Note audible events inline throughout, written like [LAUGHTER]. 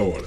Hora.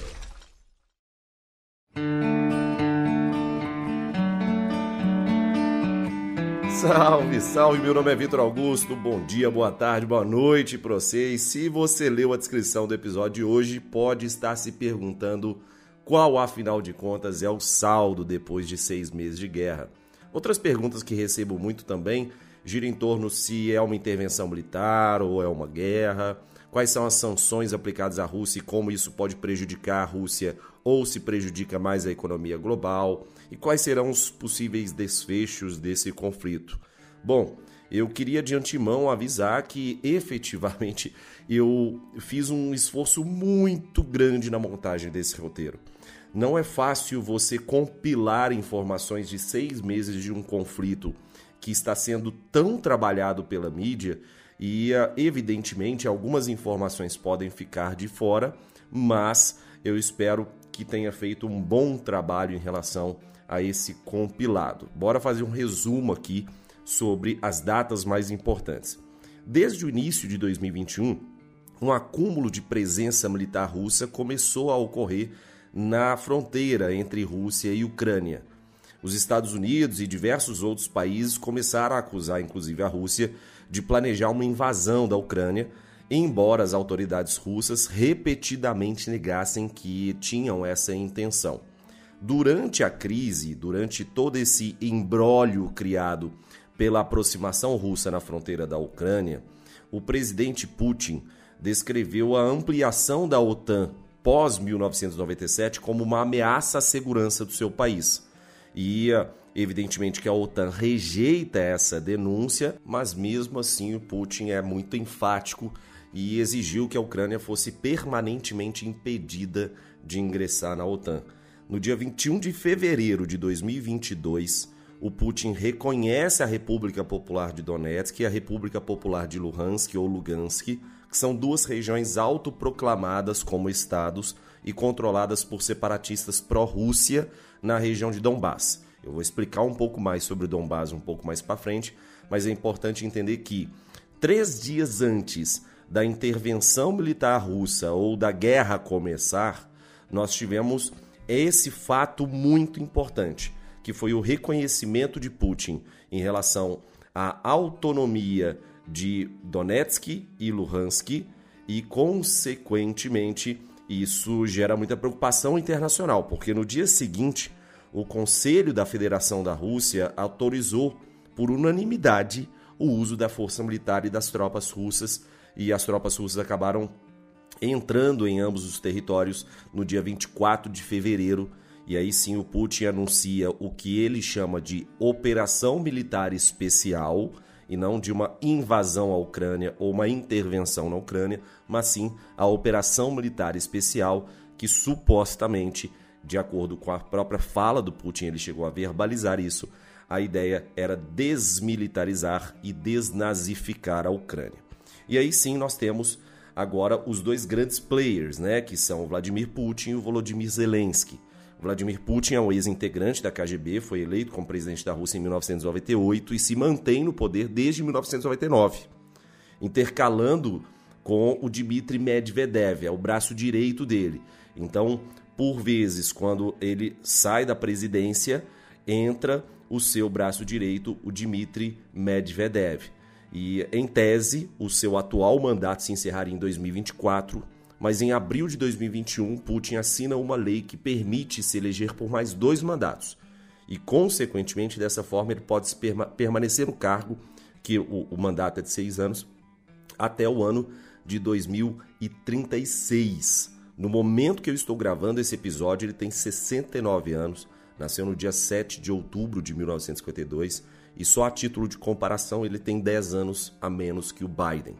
Salve, salve, meu nome é Vitor Augusto, bom dia, boa tarde, boa noite para vocês. Se você leu a descrição do episódio de hoje, pode estar se perguntando qual, afinal de contas, é o saldo depois de seis meses de guerra. Outras perguntas que recebo muito também giram em torno se é uma intervenção militar ou é uma guerra, quais são as sanções aplicadas à Rússia e como isso pode prejudicar a Rússia ou se prejudica mais a economia global e quais serão os possíveis desfechos desse conflito. Bom, eu queria de antemão avisar que [LAUGHS] efetivamente eu fiz um esforço muito grande na montagem desse roteiro. Não é fácil você compilar informações de seis meses de um conflito que está sendo tão trabalhado pela mídia e, evidentemente, algumas informações podem ficar de fora, mas eu espero que tenha feito um bom trabalho em relação a esse compilado. Bora fazer um resumo aqui sobre as datas mais importantes. Desde o início de 2021, um acúmulo de presença militar russa começou a ocorrer na fronteira entre Rússia e Ucrânia. Os Estados Unidos e diversos outros países começaram a acusar, inclusive a Rússia, de planejar uma invasão da Ucrânia, embora as autoridades russas repetidamente negassem que tinham essa intenção. Durante a crise, durante todo esse embrólio criado pela aproximação russa na fronteira da Ucrânia, o presidente Putin descreveu a ampliação da OTAN pós-1997 como uma ameaça à segurança do seu país. E evidentemente que a OTAN rejeita essa denúncia, mas mesmo assim o Putin é muito enfático e exigiu que a Ucrânia fosse permanentemente impedida de ingressar na OTAN. No dia 21 de fevereiro de 2022, o Putin reconhece a República Popular de Donetsk e a República Popular de Luhansk ou Lugansk, que são duas regiões autoproclamadas como estados e controladas por separatistas pró-Rússia na região de Donbass. Eu vou explicar um pouco mais sobre o Donbass um pouco mais para frente, mas é importante entender que três dias antes da intervenção militar russa ou da guerra começar, nós tivemos esse fato muito importante, que foi o reconhecimento de Putin em relação à autonomia de Donetsk e Luhansk e, consequentemente, isso gera muita preocupação internacional, porque no dia seguinte, o Conselho da Federação da Rússia autorizou por unanimidade o uso da força militar e das tropas russas, e as tropas russas acabaram entrando em ambos os territórios no dia 24 de fevereiro. E aí sim o Putin anuncia o que ele chama de operação militar especial e não de uma invasão à Ucrânia ou uma intervenção na Ucrânia, mas sim a operação militar especial que supostamente, de acordo com a própria fala do Putin, ele chegou a verbalizar isso, a ideia era desmilitarizar e desnazificar a Ucrânia. E aí sim nós temos agora os dois grandes players, né, que são o Vladimir Putin e o Volodymyr Zelensky. Vladimir Putin é um ex-integrante da KGB, foi eleito como presidente da Rússia em 1998 e se mantém no poder desde 1999, intercalando com o Dmitry Medvedev, é o braço direito dele. Então, por vezes, quando ele sai da presidência, entra o seu braço direito, o Dmitry Medvedev. E, em tese, o seu atual mandato se encerraria em 2024, mas em abril de 2021, Putin assina uma lei que permite se eleger por mais dois mandatos. E, consequentemente, dessa forma, ele pode permanecer no cargo, que o, o mandato é de seis anos, até o ano de 2036. No momento que eu estou gravando esse episódio, ele tem 69 anos, nasceu no dia 7 de outubro de 1952 e só a título de comparação ele tem 10 anos a menos que o Biden.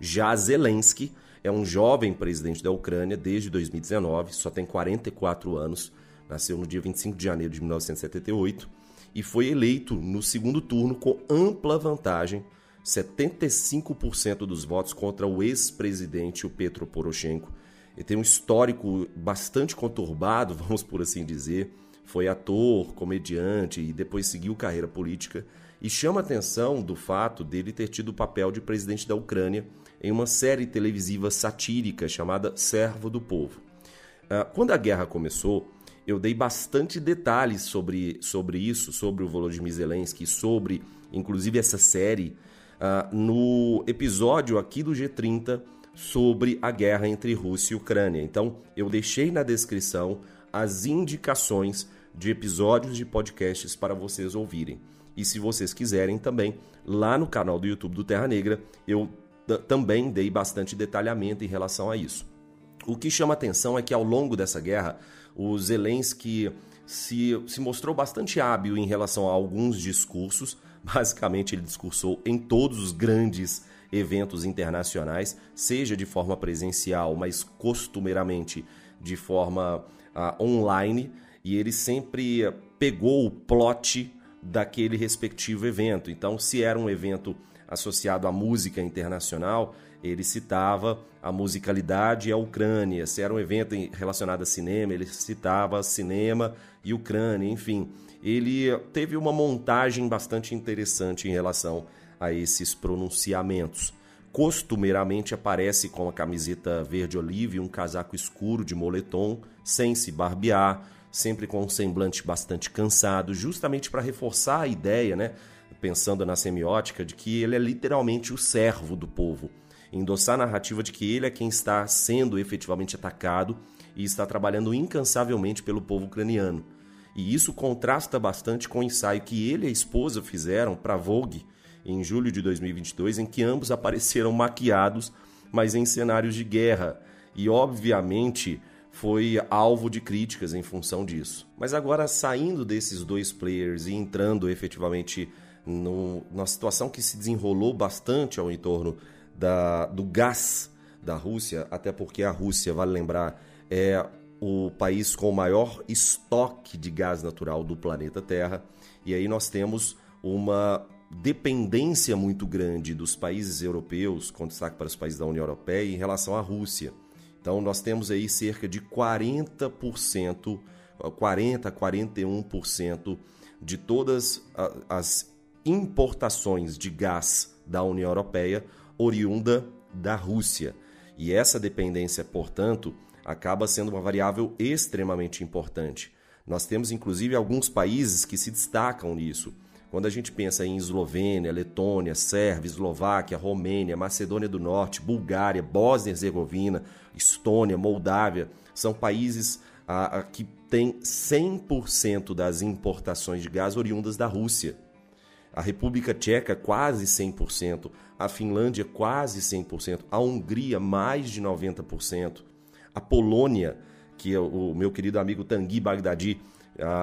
Já Zelensky é um jovem presidente da Ucrânia desde 2019, só tem 44 anos, nasceu no dia 25 de janeiro de 1978 e foi eleito no segundo turno com ampla vantagem, 75% dos votos contra o ex-presidente, o Petro Poroshenko. Ele tem um histórico bastante conturbado, [LAUGHS] vamos por assim dizer foi ator, comediante e depois seguiu carreira política e chama atenção do fato dele ter tido o papel de presidente da Ucrânia em uma série televisiva satírica chamada Servo do Povo. Uh, quando a guerra começou, eu dei bastante detalhes sobre, sobre isso, sobre o Volodymyr Zelensky, sobre inclusive essa série, uh, no episódio aqui do G30 sobre a guerra entre Rússia e Ucrânia. Então, eu deixei na descrição as indicações de episódios de podcasts para vocês ouvirem. E se vocês quiserem também, lá no canal do YouTube do Terra Negra, eu também dei bastante detalhamento em relação a isso. O que chama atenção é que ao longo dessa guerra, o Zelensky se, se mostrou bastante hábil em relação a alguns discursos. [LAUGHS] Basicamente, ele discursou em todos os grandes eventos internacionais, seja de forma presencial, mas costumeiramente de forma uh, online. E ele sempre pegou o plot daquele respectivo evento. Então, se era um evento associado à música internacional, ele citava a musicalidade e a Ucrânia. Se era um evento relacionado a cinema, ele citava cinema e Ucrânia, enfim. Ele teve uma montagem bastante interessante em relação a esses pronunciamentos. Costumeiramente aparece com a camiseta verde oliva e um casaco escuro de moletom, sem se barbear, sempre com um semblante bastante cansado, justamente para reforçar a ideia, né, pensando na semiótica, de que ele é literalmente o servo do povo endossar a narrativa de que ele é quem está sendo efetivamente atacado e está trabalhando incansavelmente pelo povo ucraniano. E isso contrasta bastante com o ensaio que ele e a esposa fizeram para Vogue em julho de 2022, em que ambos apareceram maquiados, mas em cenários de guerra. E obviamente foi alvo de críticas em função disso. Mas agora saindo desses dois players e entrando efetivamente no, numa situação que se desenrolou bastante ao entorno da, do gás da Rússia, até porque a Rússia, vale lembrar, é o país com o maior estoque de gás natural do planeta Terra. E aí nós temos uma dependência muito grande dos países europeus, com destaque para os países da União Europeia, em relação à Rússia. Então nós temos aí cerca de 40%, 40 a 41% de todas as importações de gás da União Europeia oriunda da Rússia. E essa dependência, portanto, acaba sendo uma variável extremamente importante. Nós temos inclusive alguns países que se destacam nisso. Quando a gente pensa em Eslovênia, Letônia, Sérvia, Eslováquia, Romênia, Macedônia do Norte, Bulgária, Bósnia e Herzegovina, Estônia, Moldávia, são países ah, que têm 100% das importações de gás oriundas da Rússia a República Tcheca quase 100%, a Finlândia quase 100%, a Hungria mais de 90%, a Polônia, que é o meu querido amigo Tanguy Bagdadi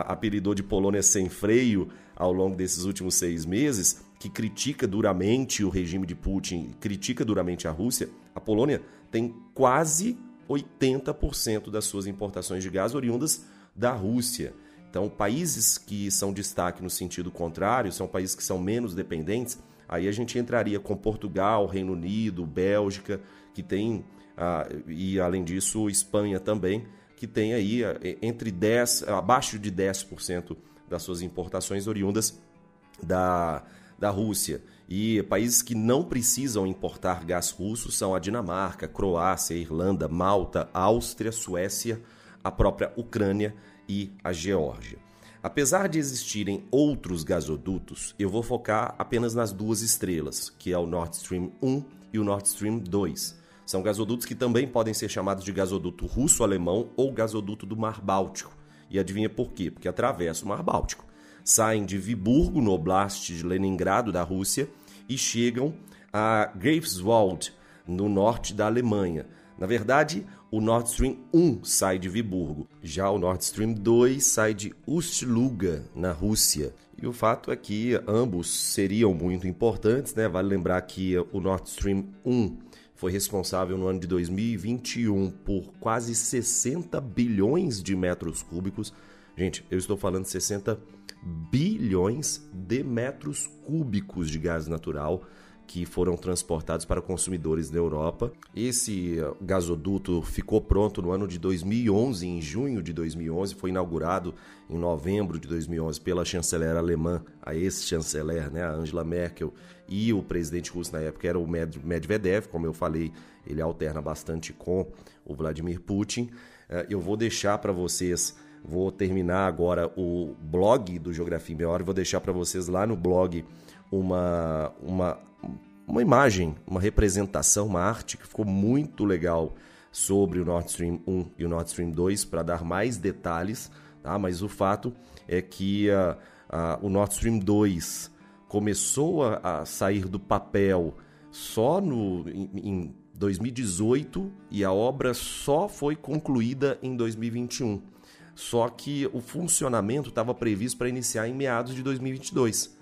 apelidou de Polônia sem freio ao longo desses últimos seis meses, que critica duramente o regime de Putin, critica duramente a Rússia, a Polônia tem quase 80% das suas importações de gás oriundas da Rússia. Então, países que são destaque no sentido contrário, são países que são menos dependentes, aí a gente entraria com Portugal, Reino Unido, Bélgica, que tem, ah, e além disso, Espanha também, que tem aí ah, entre 10, abaixo de 10% das suas importações oriundas da, da Rússia. E países que não precisam importar gás russo são a Dinamarca, Croácia, Irlanda, Malta, Áustria, Suécia, a própria Ucrânia e a Geórgia. Apesar de existirem outros gasodutos, eu vou focar apenas nas duas estrelas, que é o Nord Stream 1 e o Nord Stream 2. São gasodutos que também podem ser chamados de gasoduto russo-alemão ou gasoduto do Mar Báltico. E adivinha por quê? Porque atravessa o Mar Báltico. Saem de Viburgo, no oblast de Leningrado, da Rússia, e chegam a Greifswald, no norte da Alemanha. Na verdade, o Nord Stream 1 sai de Viburgo, já o Nord Stream 2 sai de Ust-Luga, na Rússia. E o fato é que ambos seriam muito importantes, né? Vale lembrar que o Nord Stream 1 foi responsável no ano de 2021 por quase 60 bilhões de metros cúbicos. Gente, eu estou falando de 60 bilhões de metros cúbicos de gás natural que foram transportados para consumidores na Europa. Esse uh, gasoduto ficou pronto no ano de 2011, em junho de 2011, foi inaugurado em novembro de 2011 pela chanceler alemã, a ex-chanceler, né, a Angela Merkel, e o presidente russo na época era o Medvedev, como eu falei, ele alterna bastante com o Vladimir Putin. Uh, eu vou deixar para vocês, vou terminar agora o blog do Geografia em Meia Hora vou deixar para vocês lá no blog uma, uma, uma imagem, uma representação, uma arte que ficou muito legal sobre o Nord Stream 1 e o Nord Stream 2 para dar mais detalhes, tá? mas o fato é que uh, o Nord Stream 2 começou a, a, sair do papel só no, em, em 2018 e a obra só foi concluída em 2021. Só que o funcionamento estava previsto para iniciar em meados de 2022.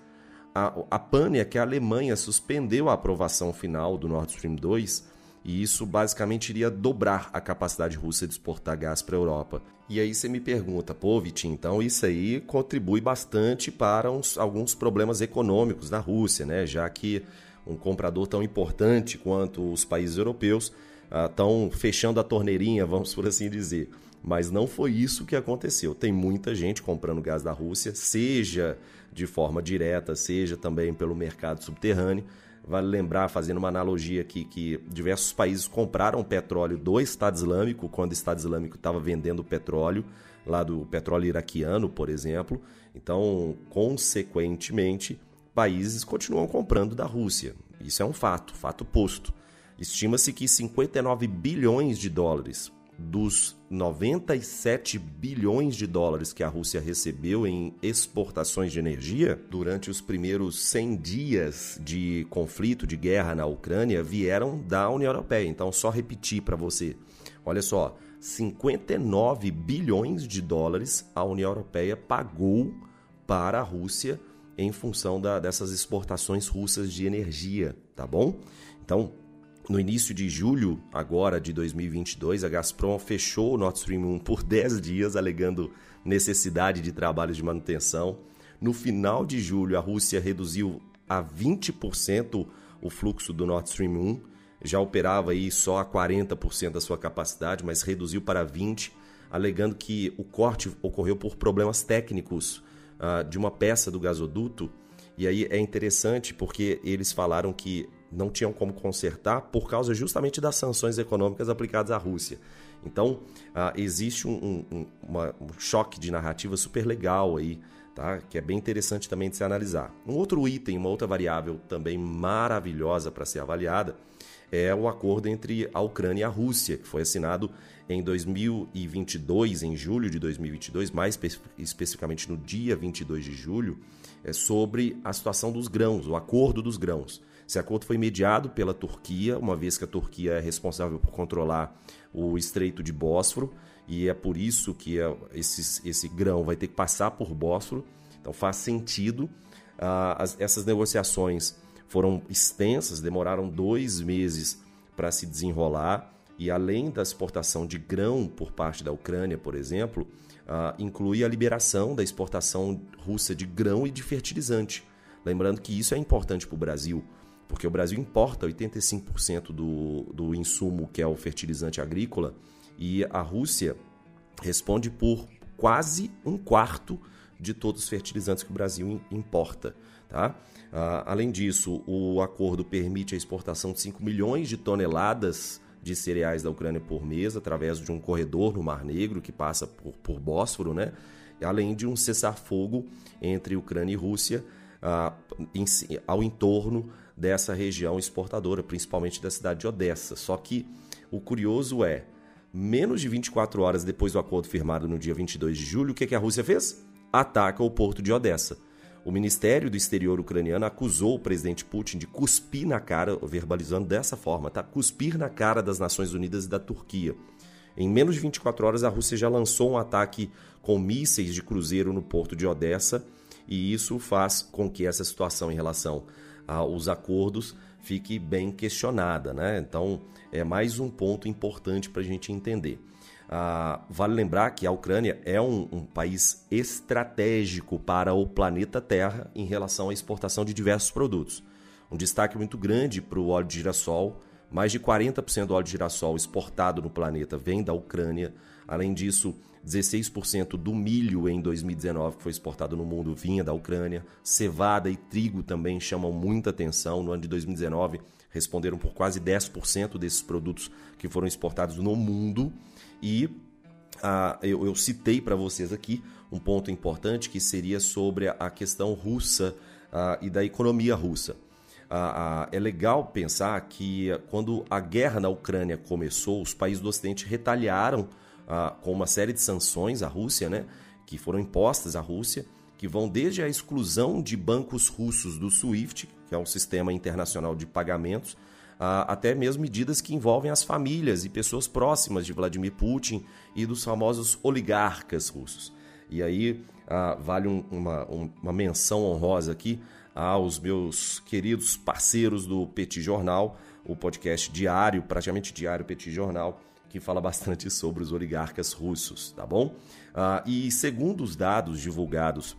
A, a PANEA, que é a Alemanha, suspendeu a aprovação final do Nord Stream 2 e isso basicamente iria dobrar a capacidade russa de exportar gás para a Europa. E aí você me pergunta, pô, Vitinho, então isso aí contribui bastante para uns, alguns problemas econômicos da Rússia, né? Já que um comprador tão importante quanto os países europeus estão ah, fechando a torneirinha, [LAUGHS] vamos por assim dizer. Mas não foi isso que aconteceu. Tem muita gente comprando gás da Rússia, seja de forma direta, seja também pelo mercado subterrâneo. Vale lembrar, fazendo uma analogia aqui, que diversos países compraram petróleo do Estado Islâmico quando o Estado Islâmico estava vendendo petróleo, lá do petróleo iraquiano, por exemplo. Então, consequentemente, países continuam comprando da Rússia. Isso é um fato, fato posto. Estima-se que 59 bilhões de dólares dos 97 bilhões de dólares que a Rússia recebeu em exportações de energia durante os primeiros 100 dias de conflito, de guerra na Ucrânia, vieram da União Europeia. Então, só repetir para você: olha só, 59 bilhões de dólares a União Europeia pagou para a Rússia em função da, dessas exportações russas de energia, tá bom? Então, no início de julho, agora de 2022, a Gazprom fechou o Nord Stream 1 por [LAUGHS] 10 dias, alegando necessidade de trabalhos de manutenção. No final de julho, a Rússia reduziu a 20% o fluxo do Nord Stream 1. Já operava aí só a 40% da sua capacidade, mas reduziu para 20%, alegando que o corte ocorreu por problemas técnicos uh, de uma peça do gasoduto. E aí é interessante porque eles falaram que não tinham como consertar por causa justamente das sanções econômicas aplicadas à Rússia. Então, uh, existe um, um, uma, um, choque de narrativa super legal aí, tá? que é bem interessante também de se analisar. Um outro item, uma outra variável também maravilhosa para ser avaliada, é o acordo entre a Ucrânia e a Rússia, que foi assinado em 2022, em julho de 2022, mais espe especificamente no dia 22 de julho, é sobre a situação dos grãos, o acordo dos grãos. Esse acordo foi mediado pela Turquia, uma vez que a Turquia é responsável por controlar o Estreito de Bósforo, e é por isso que é, esse, esse grão vai ter que passar por Bósforo. Então faz sentido. Ah, as, essas negociações foram extensas, demoraram dois meses para se desenrolar. E além da exportação de grão por parte da Ucrânia, por exemplo, ah, inclui a liberação da exportação russa de grão e de fertilizante. Lembrando que isso é importante para o Brasil porque o Brasil importa 85% do, do insumo que é o fertilizante agrícola e a Rússia responde por quase um quarto de todos os fertilizantes que o Brasil importa. Tá? Ah, além disso, o acordo permite a exportação de 5 milhões de toneladas de cereais da Ucrânia por mês através de um corredor no Mar Negro que passa por, por Bósforo, né? além de um cessar-fogo entre Ucrânia e Rússia ah, em, ao entorno dessa região exportadora, principalmente da cidade de Odessa. Só que o curioso é, menos de 24 horas depois do acordo firmado no dia 22 de julho, o que, que a Rússia fez? Ataca o porto de Odessa. O Ministério do Exterior ucraniano acusou o presidente Putin de cuspir na cara, verbalizando dessa forma, tá? Cuspir na cara das Nações Unidas e da Turquia. Em menos de 24 horas, a Rússia já lançou um ataque com mísseis de cruzeiro no porto de Odessa, e isso faz com que essa situação em relação os acordos fique bem questionada. Né? Então, é mais um ponto importante para a gente entender. Ah, vale lembrar que a Ucrânia é um, um, país estratégico para o planeta Terra em relação à exportação de diversos produtos. Um destaque muito grande para o óleo de girassol. Mais de 40% do óleo de girassol exportado no planeta vem da Ucrânia. Além disso, 16% do milho em 2019 que foi exportado no mundo vinha da Ucrânia. Cevada e trigo também chamam muita atenção. No ano de 2019, responderam por quase 10% desses produtos que foram exportados no mundo. E ah, eu, eu, citei para vocês aqui um ponto importante que seria sobre a questão russa ah, e da economia russa. Ah, é legal pensar que quando a guerra na Ucrânia começou, os países do Ocidente retaliaram com uma série de sanções à Rússia, né, que foram impostas à Rússia, que vão desde a exclusão de bancos russos do SWIFT, que é um sistema internacional de pagamentos, até mesmo medidas que envolvem as famílias e pessoas próximas de Vladimir Putin e dos famosos oligarcas russos. E aí vale uma, uma menção honrosa aqui aos meus queridos parceiros do Petit Jornal, o podcast diário, praticamente diário Petit Jornal, que fala bastante sobre os oligarcas russos, tá bom? e segundo os dados divulgados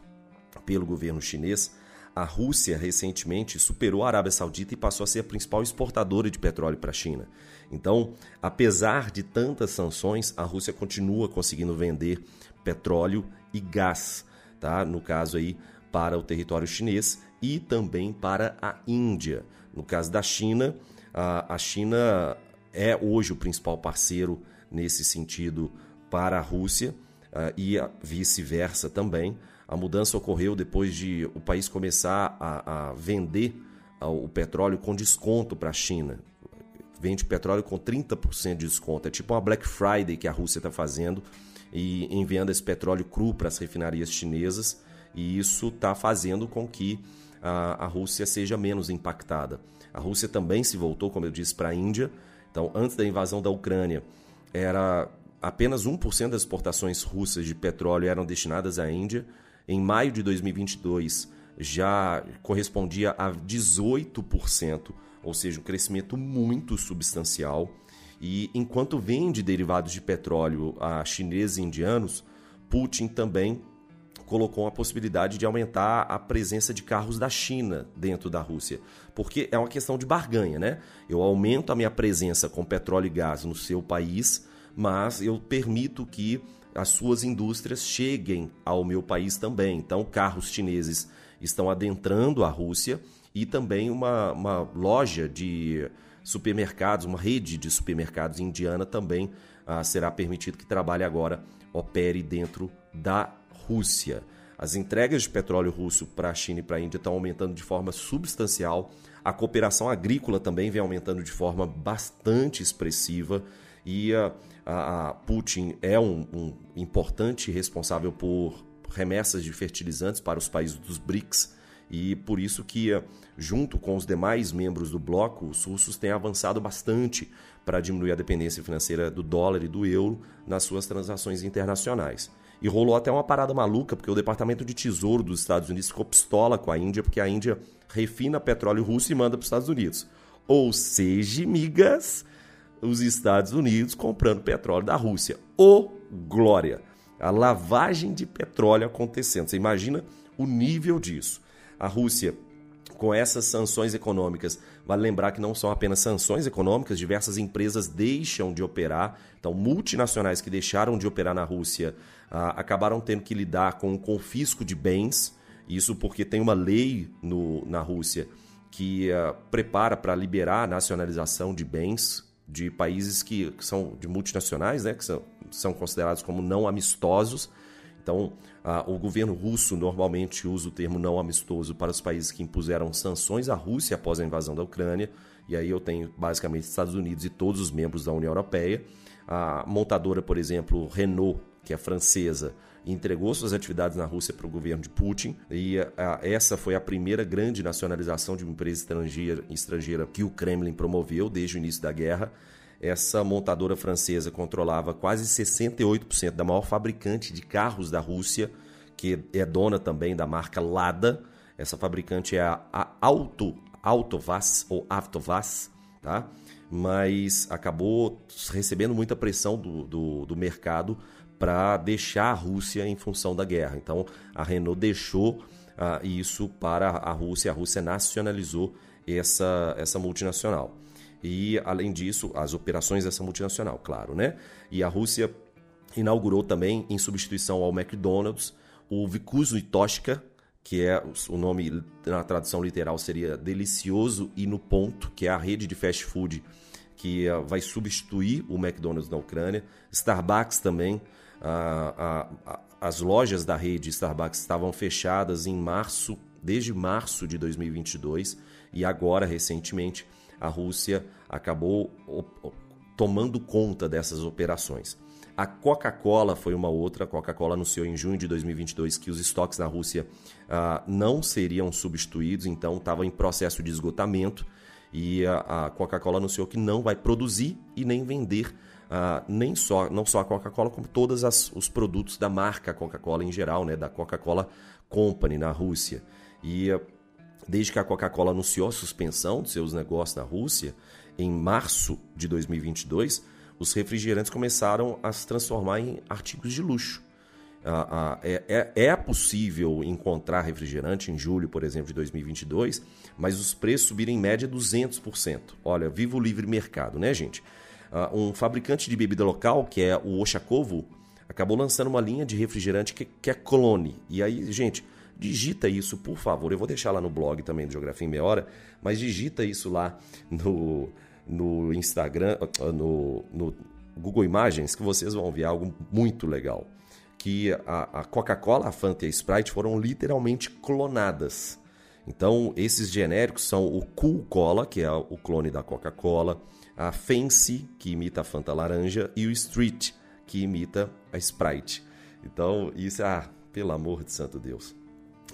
pelo governo chinês, a Rússia recentemente superou a Arábia Saudita e passou a ser a principal exportadora de petróleo para a China. Então, apesar de tantas sanções, a Rússia continua conseguindo vender petróleo e gás, tá? No caso aí para o território chinês e também para a Índia. No caso da China, a China é hoje o principal parceiro nesse sentido para a Rússia e vice-versa também. A mudança ocorreu depois de o país começar a, a vender o petróleo com desconto para a China. Vende petróleo com 30% de desconto. É tipo uma Black Friday que a Rússia está fazendo e enviando esse petróleo cru para as refinarias chinesas. E isso está fazendo com que a, a Rússia seja menos impactada. A Rússia também se voltou, como eu disse, para a Índia. Então, antes da invasão da Ucrânia, era apenas 1% das exportações russas de petróleo eram destinadas à Índia em maio de 2022 já correspondia a 18%, ou seja, um crescimento muito substancial. E enquanto vende derivados de petróleo a chineses e indianos, Putin também colocou a possibilidade de aumentar a presença de carros da China dentro da Rússia, porque é uma questão de barganha, né? Eu aumento a minha presença com petróleo e gás no seu país, mas eu permito que as suas indústrias cheguem ao meu país também. Então, carros chineses estão adentrando a Rússia e também uma, uma loja de supermercados, uma rede de supermercados indiana também ah, será permitido que trabalhe agora, opere dentro da Rússia. As entregas de petróleo russo para a China e para a Índia estão aumentando de forma substancial. A cooperação agrícola também vem aumentando de forma bastante expressiva e a, a, a Putin é um, um importante responsável por remessas de fertilizantes para os países dos BRICS e por isso que, junto com os demais membros do bloco, os russos têm avançado bastante para diminuir a dependência financeira do dólar e do euro nas suas transações internacionais. E rolou até uma parada maluca, porque o Departamento de Tesouro dos Estados Unidos ficou pistola com a Índia, porque a Índia refina petróleo russo e manda para os Estados Unidos. Ou seja, migas, os Estados Unidos comprando petróleo da Rússia. Ô glória! A lavagem de petróleo acontecendo. Você imagina o nível disso. A Rússia, com essas sanções econômicas, vale lembrar que não são apenas sanções econômicas, diversas empresas deixam de operar. Então, multinacionais que deixaram de operar na Rússia ah, acabaram tendo que lidar com o confisco de bens. Isso porque tem uma lei no, na Rússia que ah, prepara para liberar a nacionalização de bens de países que, que são de multinacionais, né, que são, são considerados como não amistosos. Então, o governo russo normalmente usa o termo não amistoso para os países que impuseram sanções à Rússia após a invasão da Ucrânia. E aí eu tenho basicamente Estados Unidos e todos os membros da União Europeia. A montadora, por exemplo, Renault, que é francesa, entregou suas atividades na Rússia para o governo de Putin e a, essa foi a primeira grande nacionalização de uma empresa estrangeira, estrangeira que o Kremlin promoveu desde o início da guerra. Essa montadora francesa controlava quase 68% da maior fabricante de carros da Rússia, que é dona também da marca Lada. Essa fabricante é a Auto, Autovaz ou Avtovaz, tá? mas acabou recebendo muita pressão do, do, do mercado para deixar a Rússia em função da guerra. Então a Renault deixou uh, isso para a Rússia, a Rússia nacionalizou essa, essa multinacional. E além disso, as operações dessa multinacional, claro, né? E a Rússia inaugurou também, em substituição ao McDonald's, o Vikuznyi Toshka, que é o nome na tradução literal seria delicioso e no ponto, que é a rede de fast food que uh, vai substituir o McDonald's na Ucrânia. Starbucks também a, a, as lojas da rede Starbucks estavam fechadas em março, desde março de 2022, e agora, recentemente, a Rússia acabou tomando conta dessas operações. A Coca-Cola foi uma outra. A Coca-Cola anunciou em junho de 2022 que os estoques na Rússia uh, não seriam substituídos, então estava em processo de esgotamento. E a, a Coca-Cola anunciou que não vai produzir e nem vender uh, nem só não só a Coca-Cola, como todos os produtos da marca Coca-Cola em geral, né, da Coca-Cola Company na Rússia. E desde que a Coca-Cola anunciou a suspensão de seus negócios na Rússia, em março de 2022, os refrigerantes começaram a se transformar em artigos de luxo. É, é, é, possível encontrar refrigerante em julho, por exemplo, de 2022, mas os preços subiram em média 200%. Olha, viva o livre mercado, né, gente? Ah, um fabricante de bebida local, que é o Oshakovo, acabou lançando uma linha de refrigerante que, que é clone. E aí, gente, digita isso, por favor. Eu vou deixar lá no blog também do Geografia em Meia Hora, mas digita isso lá no, no Instagram, no, no Google Imagens, que vocês vão ver algo muito legal. Que a, a Coca-Cola, a Fanta e a Sprite foram literalmente clonadas. Então, esses genéricos são o Cool Cola, que é o clone da Coca-Cola, a Fancy, que imita a Fanta laranja, e o Street, que imita a Sprite. Então, isso é, ah, pelo amor de santo Deus.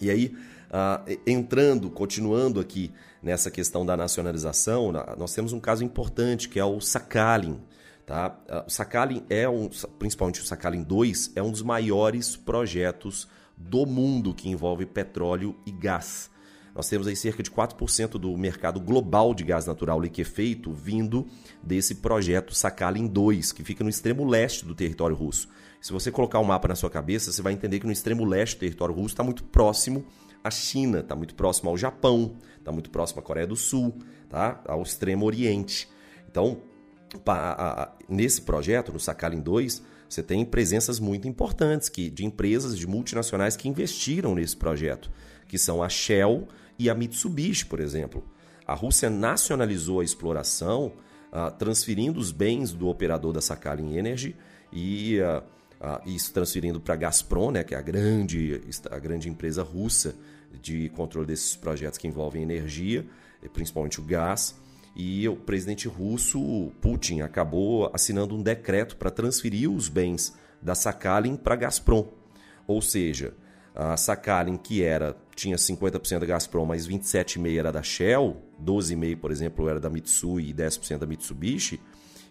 E aí, ah, entrando, continuando aqui nessa questão da nacionalização, nós temos um caso importante que é o Sakhalin. Tá? Ah, o Sakhalin é um, principalmente o Sakhalin 2, é um dos maiores projetos do mundo que envolve petróleo e gás. Nós temos aí cerca de 4% do mercado global de gás natural liquefeito vindo desse projeto Sakhalin 2, que fica no extremo leste do território russo. Se você colocar o um mapa na sua cabeça, você vai entender que no extremo leste do território russo está muito próximo à China, está muito próximo ao Japão, está muito próximo à Coreia do Sul, tá? ao extremo oriente. Então, nesse projeto, no Sakhalin 2, você tem presenças muito importantes que, de empresas, de multinacionais que investiram nesse projeto, que são a Shell e a Mitsubishi, por exemplo. A Rússia nacionalizou a exploração, uh, transferindo os bens do operador da Sakhalin Energy e uh, uh, transferindo para a Gazprom, né, que é a grande, a grande empresa russa de controle desses projetos que envolvem energia, principalmente o gás. E o presidente russo, Putin, acabou assinando um decreto para transferir os bens da Sakhalin para a Gazprom. Ou seja, a Sakhalin, que era tinha 50% da Gazprom, mas 27,5% era da Shell, 12,5% por exemplo era da Mitsui e 10% da Mitsubishi,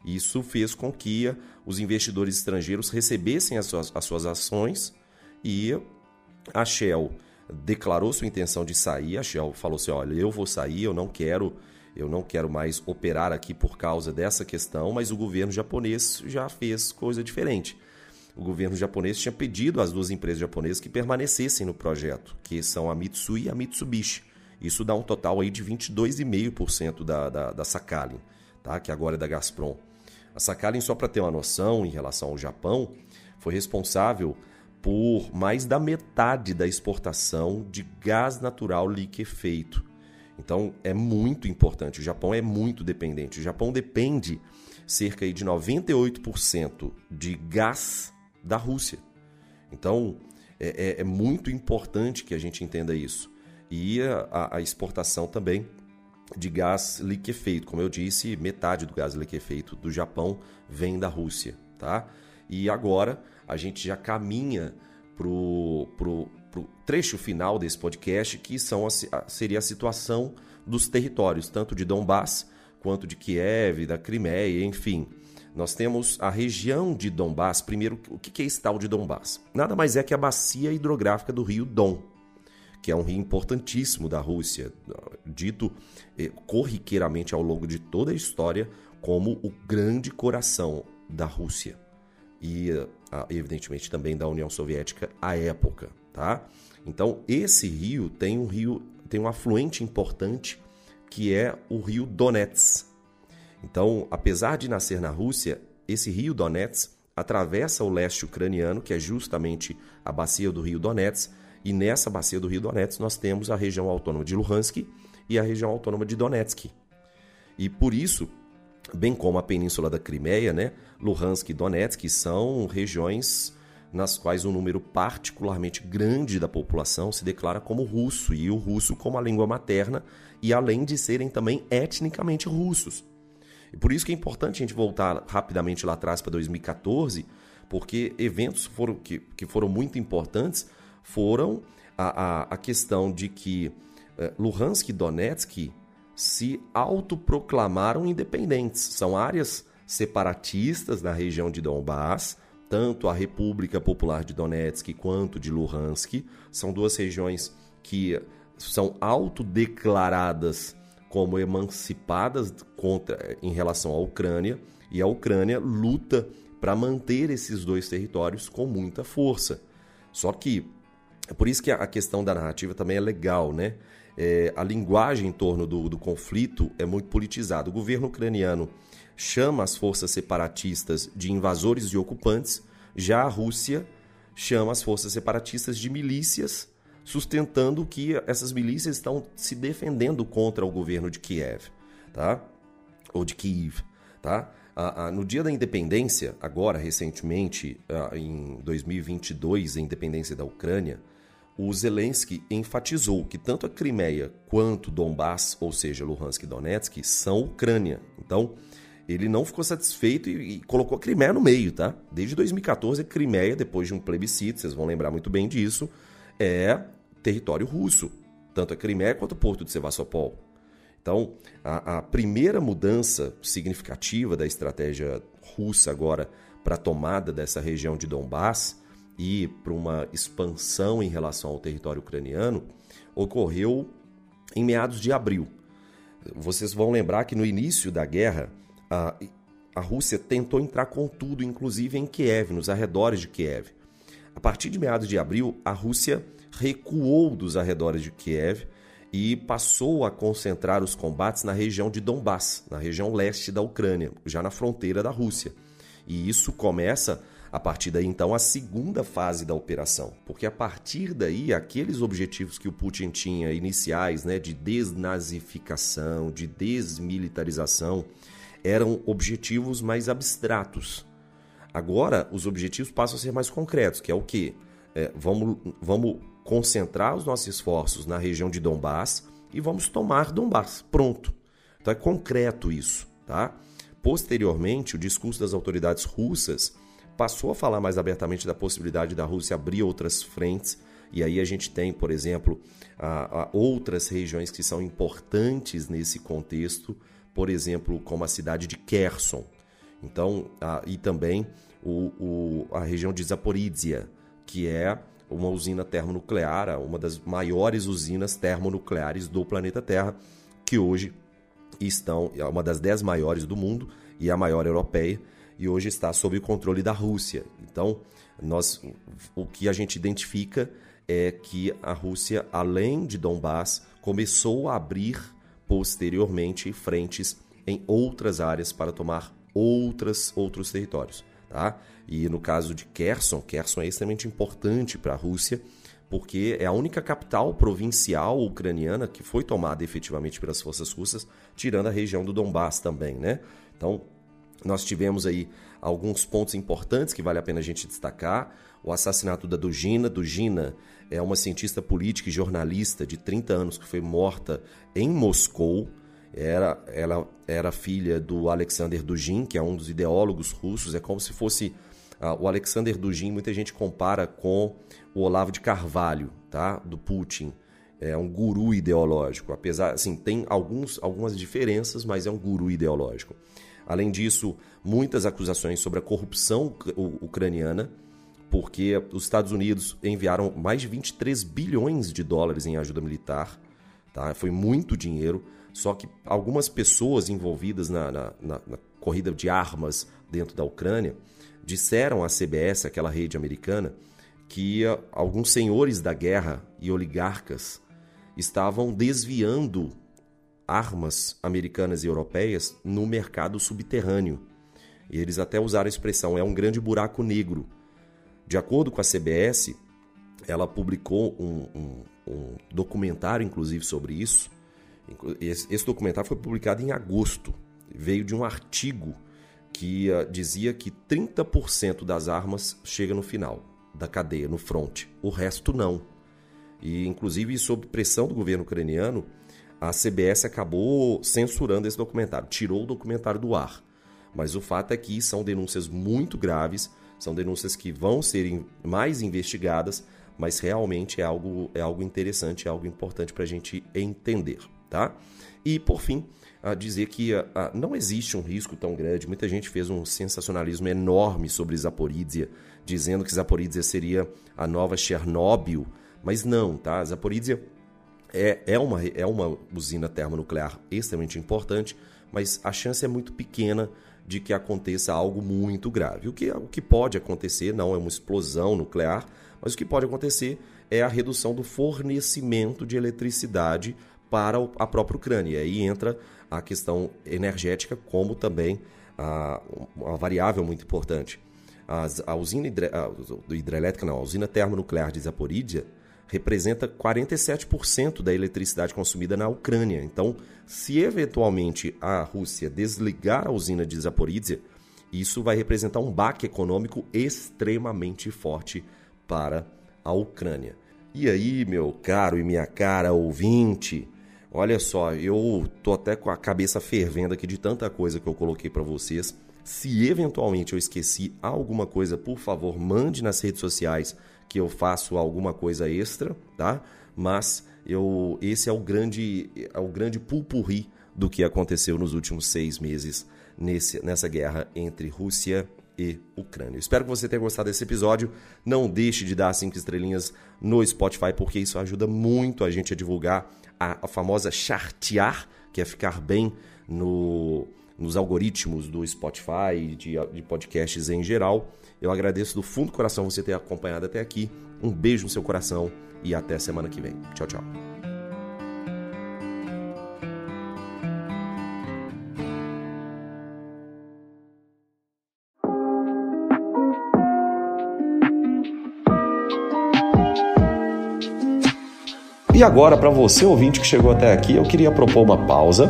isso fez com que os investidores estrangeiros recebessem as suas, as suas ações e a Shell declarou sua intenção de sair, a Shell falou assim, olha, eu vou sair, eu não quero eu não quero mais operar aqui por causa dessa questão, mas o governo japonês já fez coisa diferente o governo japonês tinha pedido às duas empresas japonesas que permanecessem no projeto, que são a Mitsui e a Mitsubishi. Isso dá um total aí de 22,5% da, da, da Sakhalin, tá? que agora é da Gazprom. A Sakhalin, só para ter uma noção em relação ao Japão, foi responsável por mais da metade da exportação de gás natural liquefeito. Então é muito importante. O Japão é muito dependente. O Japão depende cerca de 98% de gás da Rússia. Então, é, é, é muito importante que a gente entenda isso. E a, a, exportação também de gás liquefeito. Como eu disse, metade do gás liquefeito do Japão vem da Rússia. Tá? E agora a gente já caminha para o trecho final desse podcast, que são a, seria a situação dos territórios, tanto de Donbass quanto de Kiev, da Crimeia, enfim. Nós temos a região de Donbass. Primeiro, o que é esse tal de Donbass? Nada mais é que a bacia hidrográfica do rio Don, que é um rio importantíssimo da Rússia, dito eh, corriqueiramente ao longo de toda a história como o grande coração da Rússia e, evidentemente, também da União Soviética à época, tá? Então, esse rio tem um rio, tem um afluente importante que é o rio Donets, então, apesar de nascer na Rússia, esse rio Donets atravessa o leste ucraniano, que é justamente a bacia do rio Donets, e nessa bacia do rio Donets nós temos a região autônoma de Luhansk e a região autônoma de Donetsk. E por isso, bem como a península da Crimeia, né, Luhansk e Donetsk são regiões nas quais um número particularmente grande da população se declara como russo e o russo como a língua materna, e além de serem também etnicamente russos. E por isso que é importante a gente voltar rapidamente lá atrás para 2014, porque eventos foram, que, que foram muito importantes foram a, a, a questão de que eh, Luhansk e Donetsk se autoproclamaram independentes. São áreas separatistas na região de Donbass, tanto a República Popular de Donetsk quanto de Luhansk. São duas regiões que são autodeclaradas como emancipadas contra, em relação à Ucrânia, e a Ucrânia luta para manter esses dois territórios com muita força. Só que é por isso que a questão da narrativa também é legal, né? É, a linguagem em torno do, do conflito é muito politizada. O governo ucraniano chama as forças separatistas de invasores e ocupantes, já a Rússia chama as forças separatistas de milícias, sustentando que essas milícias estão se defendendo contra o governo de Kiev, tá? Ou de Kiev, tá? Ah, ah, no dia da independência, agora recentemente, ah, em 2022, a independência da Ucrânia, o Zelensky enfatizou que tanto a Crimeia quanto Donbass, ou seja, Luhansk e Donetsk, são Ucrânia. Então, ele não ficou satisfeito e, e, colocou a Crimeia no meio, tá? Desde 2014, a Crimeia, depois de um plebiscito, vocês vão lembrar muito bem disso, é território russo. Tanto a Crimeia quanto o porto de Sevastopol. Então, a, a primeira mudança significativa da estratégia russa agora para a tomada dessa região de Donbass e para uma expansão em relação ao território ucraniano ocorreu em meados de abril. Vocês vão lembrar que no início da guerra, a, a Rússia tentou entrar com tudo, inclusive em Kiev, nos arredores de Kiev. A partir de meados de abril, a Rússia recuou dos arredores de Kiev e passou a concentrar os combates na região de Donbass, na região leste da Ucrânia, já na fronteira da Rússia. E isso começa a partir daí, então, a segunda fase da operação, porque a partir daí, aqueles objetivos que o Putin tinha iniciais, né, de desnazificação, de desmilitarização, eram objetivos mais abstratos. Agora, os objetivos passam a ser mais concretos, que é o quê? É, vamos, vamos concentrar os nossos esforços na região de Donbass e vamos tomar Donbass. Pronto. Então é concreto isso, tá? Posteriormente, o discurso das autoridades russas passou a falar mais abertamente da possibilidade da Rússia abrir outras frentes. E aí a gente tem, por exemplo, a, a outras regiões que são importantes nesse contexto, por exemplo, como a cidade de Kherson. Então, a, e também o, o, a região de Zaporizhia, que é uma usina termonuclear, uma das maiores usinas termonucleares do planeta Terra, que hoje estão, é uma das dez maiores do mundo e a maior europeia, e hoje está sob o controle da Rússia. Então, nós, o que a gente identifica é que a Rússia, além de Donbass, começou a abrir posteriormente frentes em outras áreas para tomar outras, outros territórios. Tá? E no caso de Kherson, Kherson é extremamente importante para a Rússia, porque é a única capital provincial ucraniana que foi tomada efetivamente pelas forças russas, tirando a região do Donbass também, né? Então, nós tivemos aí alguns pontos importantes que vale a pena a gente destacar. O assassinato da Dugina. Dugina é uma cientista política e jornalista de 30 anos que foi morta em Moscou. Era, ela era filha do Alexander Dugin, que é um dos ideólogos russos. É como se fosse uh, o Alexander Dugin. Muita gente compara com o Olavo de Carvalho, tá? Do Putin. É um guru ideológico. Apesar, assim, tem alguns, algumas diferenças, mas é um guru ideológico. Além disso, muitas acusações sobre a corrupção ucraniana, porque os Estados Unidos enviaram mais de 23 bilhões de dólares em ajuda militar, tá? foi muito dinheiro, só que algumas pessoas envolvidas na, na, na, na corrida de armas dentro da Ucrânia disseram à CBS, aquela rede americana, que alguns senhores da guerra e oligarcas estavam desviando armas americanas e europeias no mercado subterrâneo. E eles até usaram a expressão, é um grande buraco negro. De acordo com a CBS, ela publicou um, um, um documentário, inclusive, sobre isso. Esse, documentário foi publicado em agosto. Veio de um artigo que uh, dizia que 30% das armas chega no final. da cadeia, no front. O resto não. E, inclusive, sob pressão do governo ucraniano, a CBS acabou censurando esse documentário, tirou o documentário do ar. Mas o fato é que são denúncias muito graves, são denúncias que vão ser mais investigadas, mas realmente é algo, é algo interessante, é algo importante para a gente entender. Tá? E, por fim, a dizer que a, não existe um risco tão grande. Muita gente fez um sensacionalismo enorme sobre Zaporizhia, dizendo que Zaporizhia seria a nova Chernobyl, mas não, tá? Zaporizhia é, é, uma, é uma usina termonuclear extremamente importante, mas a chance é muito pequena de que aconteça algo muito grave. O que, o que pode acontecer não é uma explosão nuclear, mas o que pode acontecer é a redução do fornecimento de eletricidade para a própria Ucrânia. E aí entra a questão energética, como também a, uma variável muito importante. As, a usina hidre, a, hidrelétrica, não, a usina termonuclear de Zaporizhia representa 47% da eletricidade consumida na Ucrânia. Então, se eventualmente a Rússia desligar a usina de Zaporizhia, isso vai representar um baque econômico extremamente forte para a Ucrânia. E aí, meu caro e minha cara ouvinte, olha só, eu tô até com a cabeça fervendo aqui de tanta coisa que eu coloquei para vocês. Se eventualmente eu esqueci alguma coisa, por favor, mande nas redes sociais que eu faço alguma coisa extra, tá? Mas eu esse é o grande é o grande pulpurri do que aconteceu nos últimos seis meses nesse, nessa guerra entre Rússia e Ucrânia. espero que você tenha gostado desse episódio. Não deixe de dar cinco estrelinhas no Spotify, porque isso ajuda muito a gente a divulgar a, a famosa chartear, que é ficar bem no, nos algoritmos do Spotify e de, de podcasts em geral. Eu agradeço do fundo do coração você ter acompanhado até aqui. Um beijo no seu coração e até semana que vem. Tchau, tchau. E agora, para você ouvinte que chegou até aqui, eu queria propor uma pausa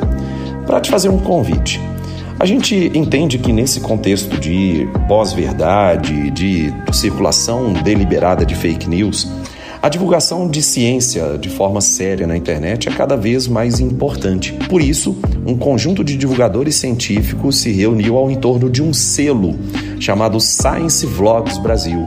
para te fazer um convite. A gente entende que nesse contexto de pós-verdade, de circulação deliberada de fake news, a divulgação de ciência de forma séria na internet é cada vez mais importante. Por isso, um conjunto de divulgadores científicos se reuniu ao entorno de um selo chamado Science Vlogs Brasil.